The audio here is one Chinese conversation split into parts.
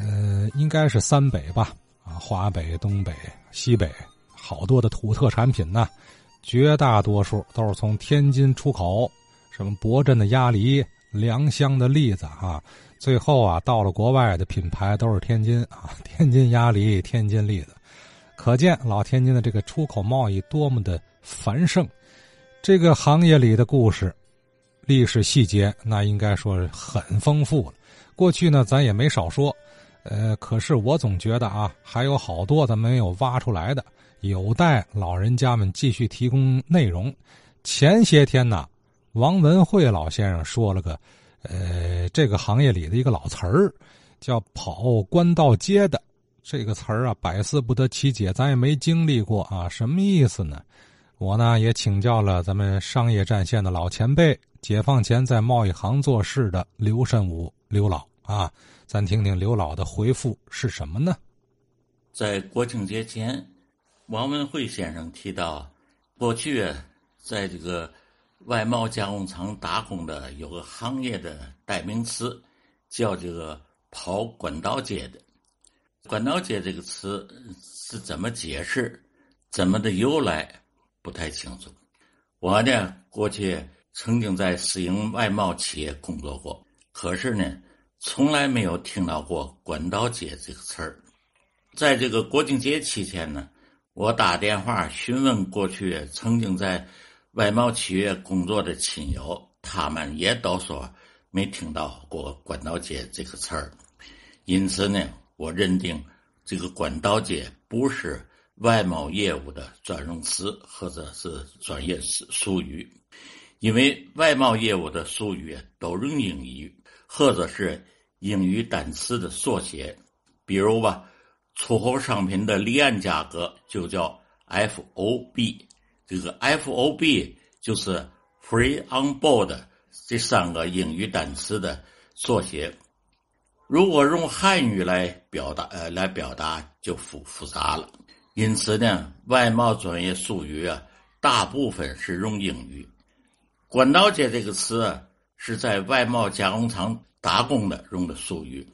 呃，应该是三北吧，啊，华北、东北、西北，好多的土特产品呢，绝大多数都是从天津出口，什么博镇的鸭梨、良乡的栗子啊，最后啊，到了国外的品牌都是天津啊，天津鸭梨、天津栗子，可见老天津的这个出口贸易多么的繁盛。这个行业里的故事、历史细节，那应该说是很丰富了。过去呢，咱也没少说，呃，可是我总觉得啊，还有好多咱没有挖出来的，有待老人家们继续提供内容。前些天呢，王文慧老先生说了个，呃，这个行业里的一个老词儿，叫“跑官道街”的这个词儿啊，百思不得其解，咱也没经历过啊，什么意思呢？我呢也请教了咱们商业战线的老前辈，解放前在贸易行做事的刘慎武刘老啊，咱听听刘老的回复是什么呢？在国庆节前，王文慧先生提到，过去在这个外贸加工厂打工的有个行业的代名词，叫这个跑管道街的。管道街这个词是怎么解释？怎么的由来？不太清楚，我呢过去曾经在私营外贸企业工作过，可是呢从来没有听到过“管道街”这个词儿。在这个国庆节期间呢，我打电话询问过去曾经在外贸企业工作的亲友，他们也都说没听到过“管道街”这个词儿。因此呢，我认定这个“管道街”不是。外贸业务的专用词或者是专业术语，因为外贸业务的术语都用英语或者是英语单词的缩写，比如吧，出口商品的离岸价格就叫 FOB，这个 FOB 就是 Free on Board 这三个英语单词的缩写。如果用汉语来表达，呃，来表达就复复杂了。因此呢，外贸专业术语啊，大部分是用英语。管道街这个词是在外贸加工厂打工的用的术语。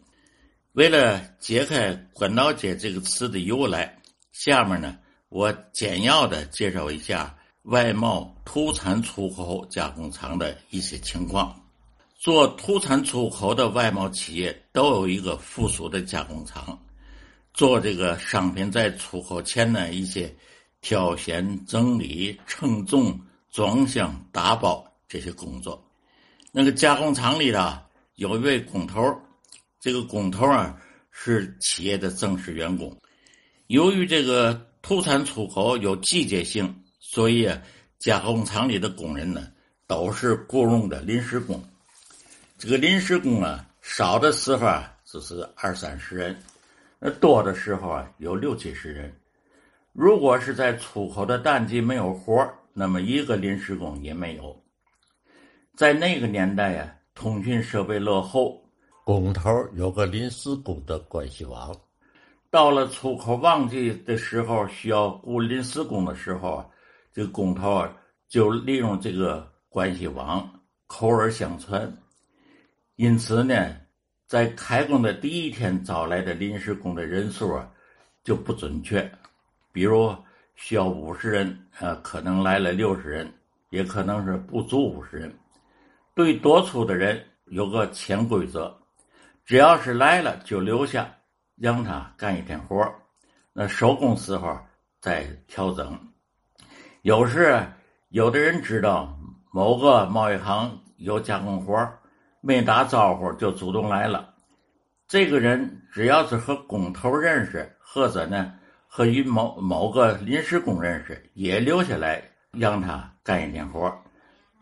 为了解开管道街这个词的由来，下面呢，我简要的介绍一下外贸土产出口加工厂的一些情况。做土产出口的外贸企业都有一个附属的加工厂。做这个商品在出口前的一些挑选、整理、称重、装箱、打包这些工作。那个加工厂里的有一位工头，这个工头啊是企业的正式员工。由于这个土产出口有季节性，所以啊加工厂里的工人呢都是雇佣的临时工。这个临时工啊，少的时候啊就是二三十人。那多的时候啊，有六七十人。如果是在出口的淡季没有活那么一个临时工也没有。在那个年代呀，通讯设备落后，工头有个临时工的关系网。到了出口旺季的时候，需要雇临时工的时候，这个工头啊就利用这个关系网，口耳相传。因此呢。在开工的第一天招来的临时工的人数啊，就不准确。比如需要五十人，啊，可能来了六十人，也可能是不足五十人。对多出的人有个潜规则：只要是来了就留下，让他干一天活那收工时候再调整。有时有的人知道某个贸易行有加工活没打招呼就主动来了，这个人只要是和工头认识，或者呢和与某某个临时工认识，也留下来让他干一天活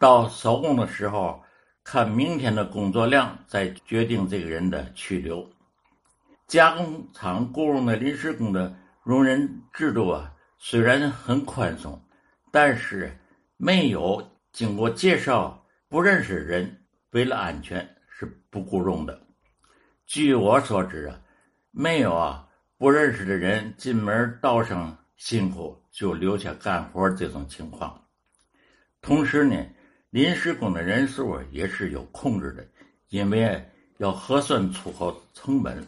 到收工的时候，看明天的工作量，再决定这个人的去留。加工厂雇佣的临时工的容人制度啊，虽然很宽松，但是没有经过介绍、不认识人。为了安全是不雇佣的。据我所知啊，没有啊不认识的人进门道上辛苦就留下干活这种情况。同时呢，临时工的人数也是有控制的，因为要核算出口成本。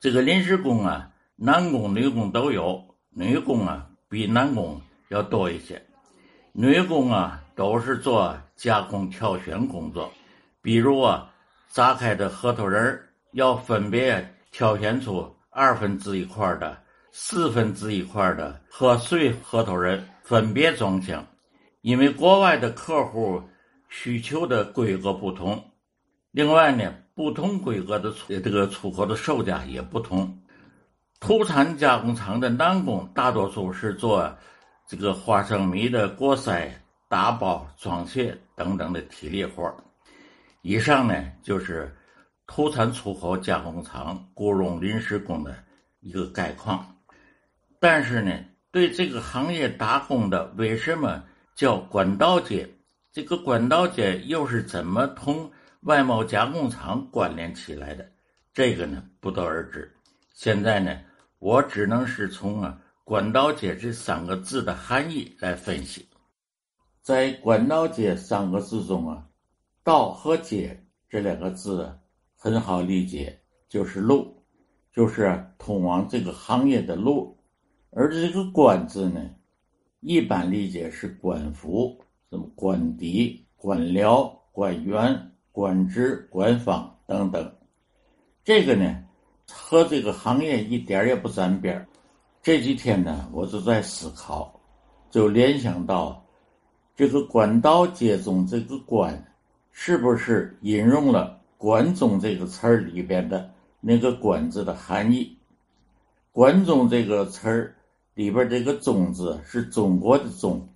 这个临时工啊，男工女工都有，女工啊比男工要多一些。女工啊都是做加工挑选工作，比如啊炸开的核桃仁要分别挑选出二分之一块的、四分之一块的和碎核桃仁，分别装箱。因为国外的客户需求的规格不同，另外呢。不同规格的出这个出口的售价也不同。土产加工厂的男工大多数是做这个花生米的过筛、打包、装卸等等的体力活以上呢就是土产出口加工厂雇佣临时工的一个概况。但是呢，对这个行业打工的为什么叫管道街？这个管道街又是怎么同？外贸加工厂关联起来的，这个呢不得而知。现在呢，我只能是从啊“管道街”这三个字的含义来分析。在“管道街”三个字中啊，“道”和“街”这两个字很好理解，就是路，就是通往这个行业的路。而这个“管”字呢，一般理解是官府，什么官邸、官僚、官员。官职、官方等等，这个呢和这个行业一点也不沾边这几天呢，我就在思考，就联想到这个管道接中这个“管”是不是引用了“关中”这个词里边的那个“管”字的含义？“关中”这个词儿里边这个“中”字是中国的“中”，“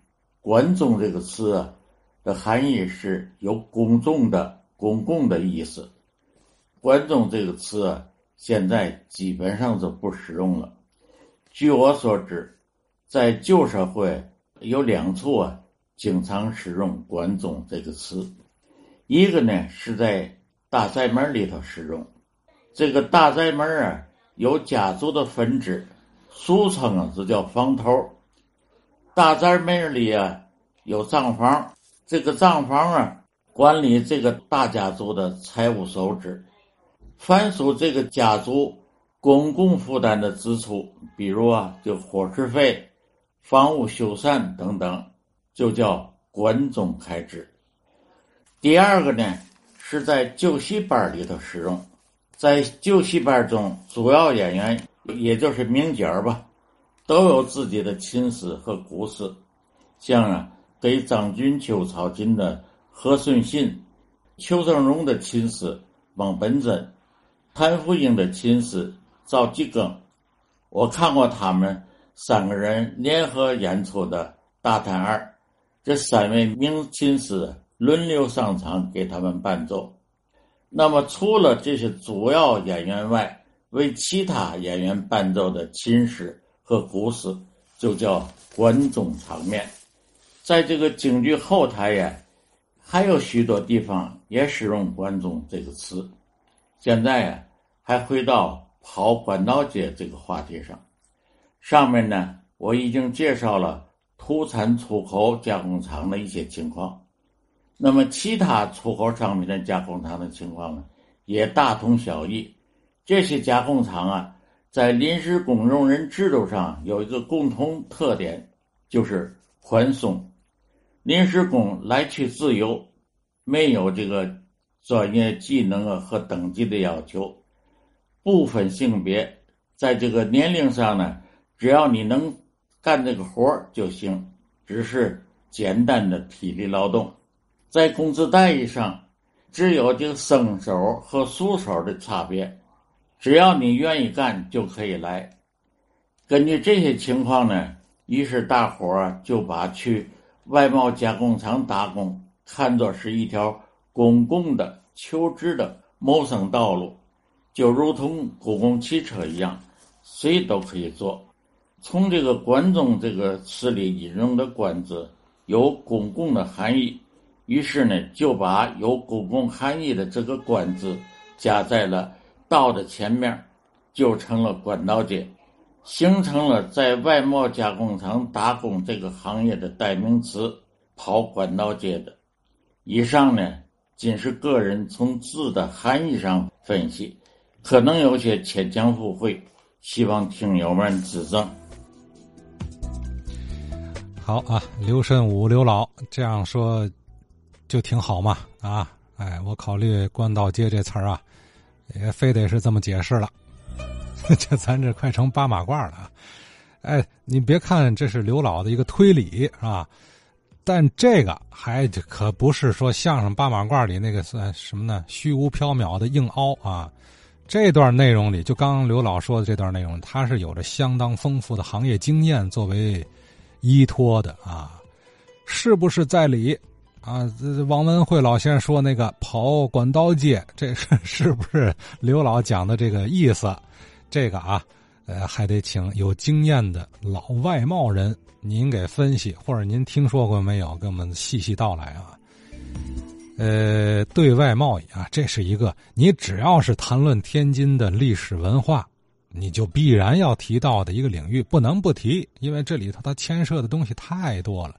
关中”这个词啊的含义是有公众的。公共的意思，“关中”这个词啊，现在基本上就不使用了。据我所知，在旧社会有两处啊，经常使用“关中”这个词。一个呢是在大宅门里头使用，这个大宅门啊有家族的分支，俗称啊这叫房头。大宅门里啊有账房，这个账房啊。管理这个大家族的财务收支，凡属这个家族公共负担的支出，比如啊，就伙食费、房屋修缮等等，就叫管中开支。第二个呢，是在旧戏班里头使用，在旧戏班中，主要演员也就是名角吧，都有自己的亲事和故事，像啊，给张君秋操心的。何顺信、邱正荣的亲事王本珍、谭富英的亲事赵继庚，我看过他们三个人联合演出的《大探二》，这三位名亲事轮流上场给他们伴奏。那么，除了这些主要演员外，为其他演员伴奏的琴师和故事，就叫观众场面。在这个京剧后台呀。还有许多地方也使用“关中”这个词。现在呀，还回到跑管道街这个话题上。上面呢，我已经介绍了土产出口加工厂的一些情况。那么，其他出口商品的加工厂的情况呢，也大同小异。这些加工厂啊，在临时工用人制度上有一个共同特点，就是宽松。临时工来去自由，没有这个专业技能啊和等级的要求，不分性别，在这个年龄上呢，只要你能干这个活就行，只是简单的体力劳动。在工资待遇上，只有这个生手和熟手的差别，只要你愿意干就可以来。根据这些情况呢，于是大伙儿就把去。外贸加工厂打工，看作是一条公共的求职的谋生道路，就如同公共汽车一样，谁都可以坐。从这个“关中”这个词里引用的“关”字有公共的含义，于是呢，就把有公共含义的这个“关”字加在了“道”的前面，就成了管道街。形成了在外贸加工厂打工这个行业的代名词“跑管道街”的。以上呢，仅是个人从字的含义上分析，可能有些牵强附会，希望听友们指正。好啊，刘慎武刘老这样说，就挺好嘛啊！哎，我考虑“官道街”这词儿啊，也非得是这么解释了。这咱这快成八马褂了。哎，你别看这是刘老的一个推理是吧？但这个还可不是说相声八马褂里那个算什么呢？虚无缥缈的硬凹啊！这段内容里，就刚刚刘老说的这段内容，他是有着相当丰富的行业经验作为。依托的啊，是不是在理啊？这王文慧老先生说那个跑管道街，这是 是不是刘老讲的这个意思？这个啊，呃，还得请有经验的老外贸人您给分析，或者您听说过没有？给我们细细道来啊。呃，对外贸易啊，这是一个你只要是谈论天津的历史文化。你就必然要提到的一个领域，不能不提，因为这里头它牵涉的东西太多了。